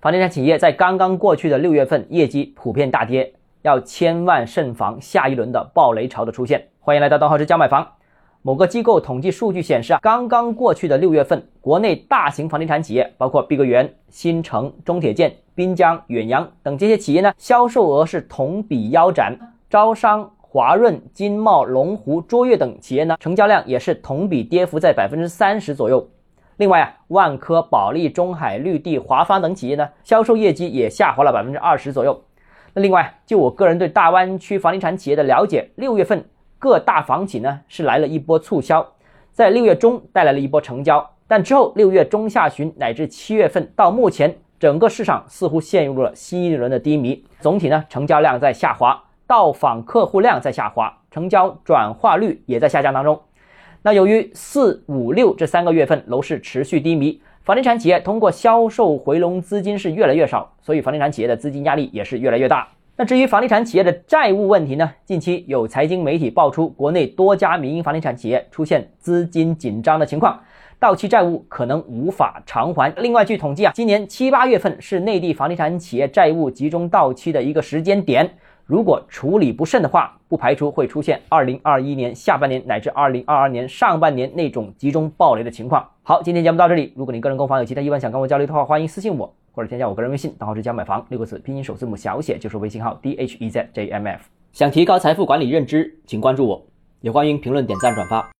房地产企业在刚刚过去的六月份业绩普遍大跌，要千万慎防下一轮的暴雷潮的出现。欢迎来到东浩之家买房。某个机构统计数据显示啊，刚刚过去的六月份，国内大型房地产企业，包括碧桂园、新城、中铁建、滨江、远洋等这些企业呢，销售额是同比腰斩。招商、华润、金茂、龙湖、卓越等企业呢，成交量也是同比跌幅在百分之三十左右。另外啊，万科、保利、中海、绿地、华发等企业呢，销售业绩也下滑了百分之二十左右。那另外，就我个人对大湾区房地产企业的了解，六月份各大房企呢是来了一波促销，在六月中带来了一波成交，但之后六月中下旬乃至七月份到目前，整个市场似乎陷入了新一轮的低迷，总体呢成交量在下滑，到访客户量在下滑，成交转化率也在下降当中。那由于四五六这三个月份楼市持续低迷，房地产企业通过销售回笼资金是越来越少，所以房地产企业的资金压力也是越来越大。那至于房地产企业的债务问题呢？近期有财经媒体爆出，国内多家民营房地产企业出现资金紧张的情况，到期债务可能无法偿还。另外，据统计啊，今年七八月份是内地房地产企业债务集中到期的一个时间点。如果处理不慎的话，不排除会出现二零二一年下半年乃至二零二二年上半年那种集中暴雷的情况。好，今天节目到这里。如果你个人购房有其他疑问想跟我交流的话，欢迎私信我或者添加我个人微信，账号是加买房六个字拼音首字母小写就是微信号 d h e z j m f。想提高财富管理认知，请关注我，也欢迎评论、点赞、转发。